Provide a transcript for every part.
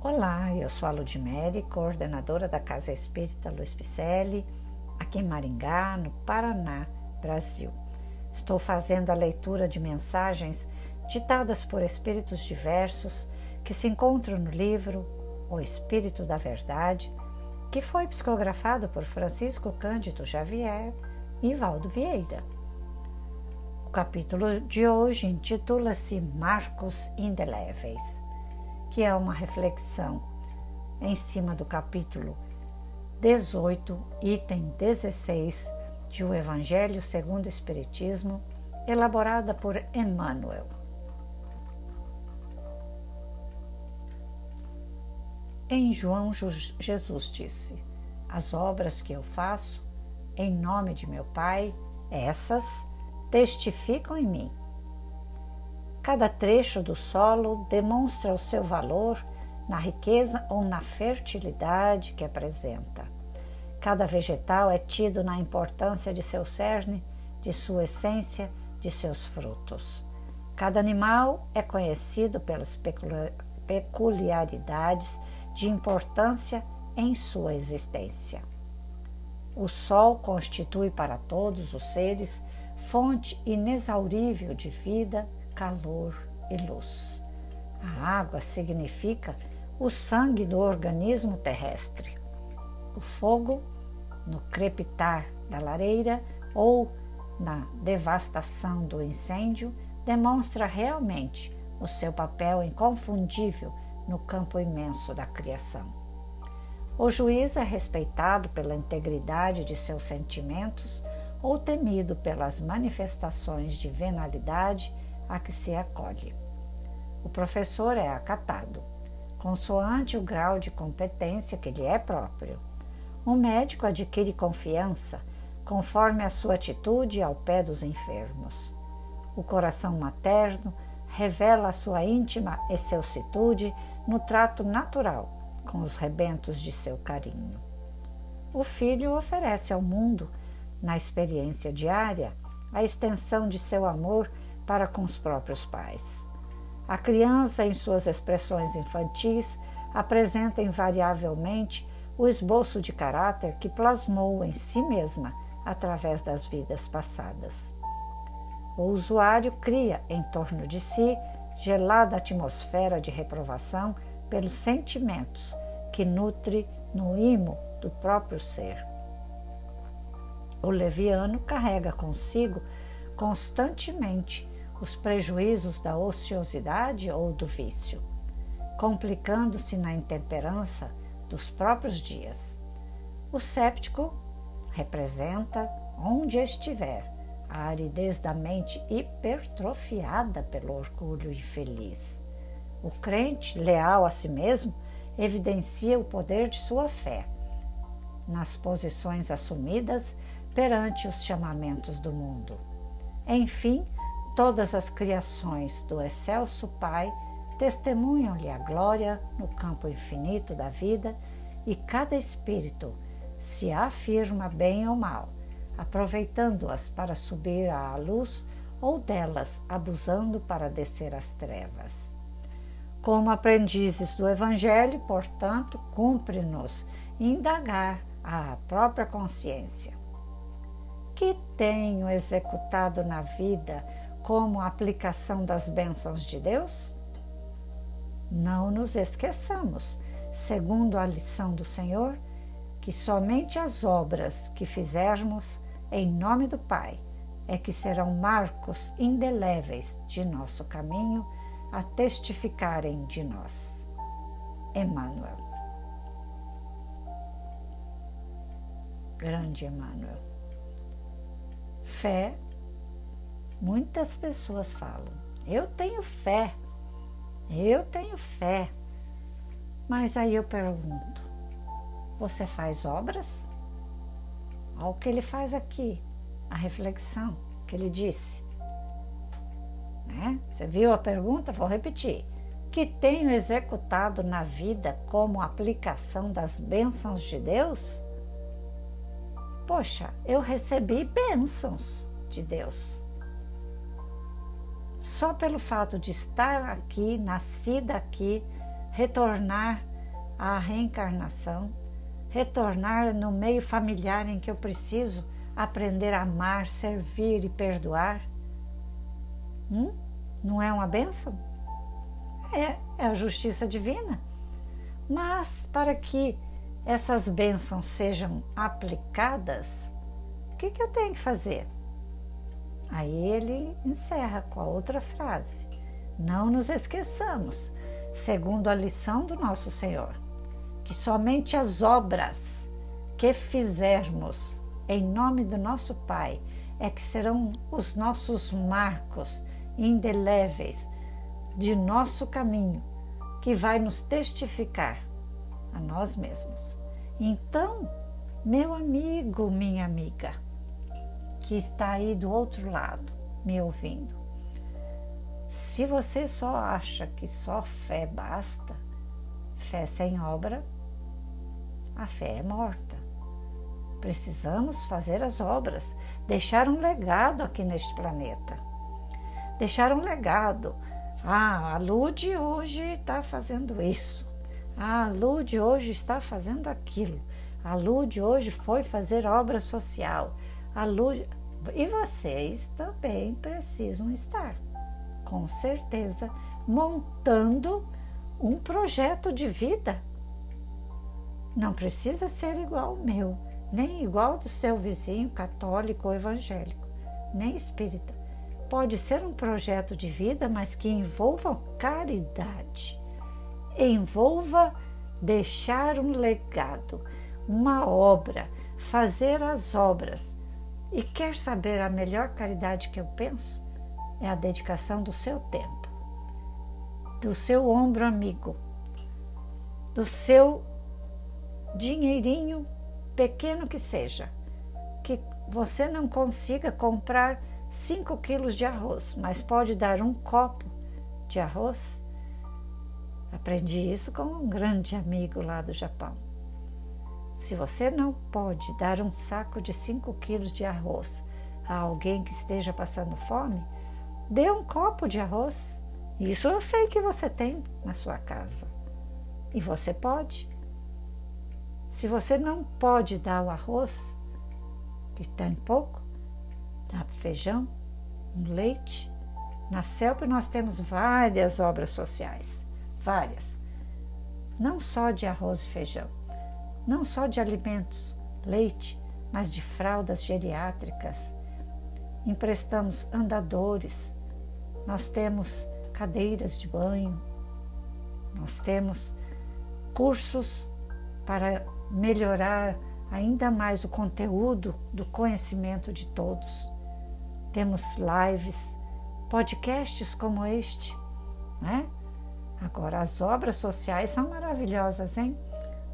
Olá, eu sou a Ludmere, coordenadora da Casa Espírita Luiz Picelli, aqui em Maringá, no Paraná, Brasil. Estou fazendo a leitura de mensagens ditadas por espíritos diversos que se encontram no livro O Espírito da Verdade, que foi psicografado por Francisco Cândido Xavier e Valdo Vieira. O capítulo de hoje intitula-se Marcos Indeléveis que é uma reflexão em cima do capítulo 18, item 16 de O Evangelho segundo o Espiritismo, elaborada por Emmanuel. Em João, Jesus disse: As obras que eu faço em nome de meu Pai, essas testificam em mim Cada trecho do solo demonstra o seu valor na riqueza ou na fertilidade que apresenta. Cada vegetal é tido na importância de seu cerne, de sua essência, de seus frutos. Cada animal é conhecido pelas peculiaridades de importância em sua existência. O sol constitui para todos os seres fonte inexaurível de vida calor e luz. A água significa o sangue do organismo terrestre. O fogo, no crepitar da lareira ou na devastação do incêndio, demonstra realmente o seu papel inconfundível no campo imenso da criação. O juiz é respeitado pela integridade de seus sentimentos ou temido pelas manifestações de venalidade a que se acolhe. O professor é acatado, consoante o grau de competência que lhe é próprio. O médico adquire confiança conforme a sua atitude ao pé dos enfermos. O coração materno revela a sua íntima excelsitude no trato natural com os rebentos de seu carinho. O filho oferece ao mundo, na experiência diária, a extensão de seu amor para com os próprios pais. A criança, em suas expressões infantis, apresenta invariavelmente o esboço de caráter que plasmou em si mesma através das vidas passadas. O usuário cria em torno de si gelada atmosfera de reprovação pelos sentimentos que nutre no imo do próprio ser. O leviano carrega consigo constantemente os prejuízos da ociosidade ou do vício, complicando-se na intemperança dos próprios dias. O séptico representa, onde estiver, a aridez da mente hipertrofiada pelo orgulho infeliz. O crente, leal a si mesmo, evidencia o poder de sua fé nas posições assumidas perante os chamamentos do mundo. Enfim, Todas as criações do excelso Pai testemunham-lhe a glória no campo infinito da vida e cada espírito se afirma bem ou mal, aproveitando-as para subir à luz ou delas abusando para descer às trevas. Como aprendizes do Evangelho, portanto, cumpre-nos indagar a própria consciência. Que tenho executado na vida como a aplicação das bênçãos de Deus? Não nos esqueçamos, segundo a lição do Senhor, que somente as obras que fizermos em nome do Pai é que serão marcos indeléveis de nosso caminho a testificarem de nós. Emmanuel. Grande Emmanuel. Fé Muitas pessoas falam: eu tenho fé, eu tenho fé. Mas aí eu pergunto: você faz obras? Olha o que ele faz aqui, a reflexão que ele disse. Né? Você viu a pergunta? Vou repetir. Que tenho executado na vida como aplicação das bênçãos de Deus? Poxa, eu recebi bênçãos de Deus só pelo fato de estar aqui, nascida aqui, retornar à reencarnação, retornar no meio familiar em que eu preciso aprender a amar, servir e perdoar? Hum? Não é uma bênção? É, é a justiça divina. Mas para que essas bênçãos sejam aplicadas, o que, que eu tenho que fazer? Aí ele encerra com a outra frase: Não nos esqueçamos, segundo a lição do nosso Senhor, que somente as obras que fizermos em nome do nosso Pai é que serão os nossos marcos indeléveis de nosso caminho, que vai nos testificar a nós mesmos. Então, meu amigo, minha amiga, que está aí do outro lado me ouvindo, se você só acha que só fé basta, fé sem obra, a fé é morta. Precisamos fazer as obras, deixar um legado aqui neste planeta. Deixar um legado. Ah, a Lude hoje está fazendo isso. Ah, a Lude hoje está fazendo aquilo. A Lude hoje foi fazer obra social. A Lude... E vocês também precisam estar, com certeza, montando um projeto de vida. Não precisa ser igual ao meu, nem igual do seu vizinho católico ou evangélico, nem espírita. Pode ser um projeto de vida, mas que envolva caridade envolva deixar um legado, uma obra, fazer as obras. E quer saber a melhor caridade que eu penso? É a dedicação do seu tempo, do seu ombro amigo, do seu dinheirinho, pequeno que seja, que você não consiga comprar 5 quilos de arroz, mas pode dar um copo de arroz Aprendi isso com um grande amigo lá do Japão. Se você não pode dar um saco de 5 quilos de arroz a alguém que esteja passando fome, dê um copo de arroz. Isso eu sei que você tem na sua casa. E você pode. Se você não pode dar o arroz, que tem pouco, dá feijão, um leite. Na CELP nós temos várias obras sociais várias, não só de arroz e feijão, não só de alimentos, leite, mas de fraldas geriátricas. Emprestamos andadores, nós temos cadeiras de banho, nós temos cursos para melhorar ainda mais o conteúdo do conhecimento de todos. Temos lives, podcasts como este, né? Agora, as obras sociais são maravilhosas, hein?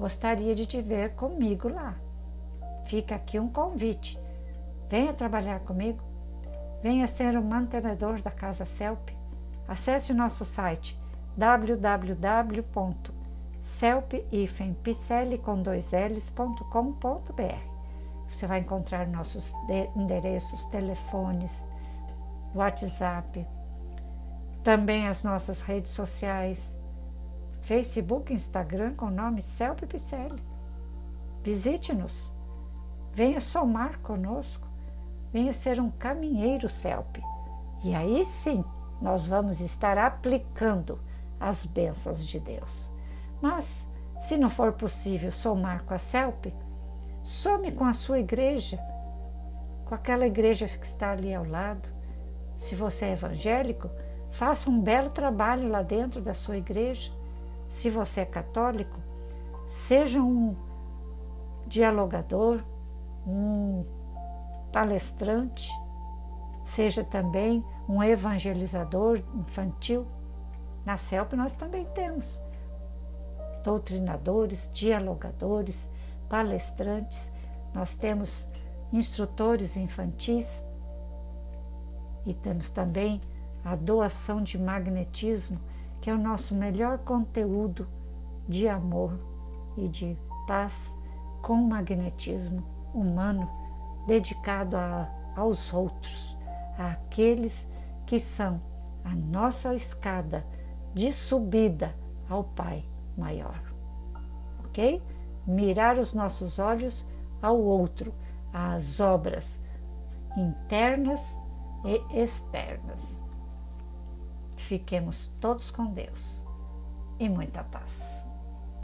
Gostaria de te ver comigo lá. Fica aqui um convite. Venha trabalhar comigo. Venha ser o mantenedor da Casa CELP. Acesse o nosso site www.celp-picelli.com.br. Você vai encontrar nossos endereços, telefones, WhatsApp, também as nossas redes sociais, Facebook, Instagram, com o nome Celpe Picelli. Visite-nos, venha somar conosco, venha ser um caminheiro Celpe. E aí sim, nós vamos estar aplicando as bênçãos de Deus. Mas, se não for possível somar com a CELP, some com a sua igreja, com aquela igreja que está ali ao lado. Se você é evangélico, Faça um belo trabalho lá dentro da sua igreja. Se você é católico, seja um dialogador, um palestrante, seja também um evangelizador infantil. Na CELP nós também temos doutrinadores, dialogadores, palestrantes, nós temos instrutores infantis e temos também a doação de magnetismo, que é o nosso melhor conteúdo de amor e de paz com magnetismo humano dedicado a, aos outros, àqueles que são a nossa escada de subida ao Pai maior. ok? Mirar os nossos olhos ao outro, às obras internas e externas. Fiquemos todos com Deus e muita paz.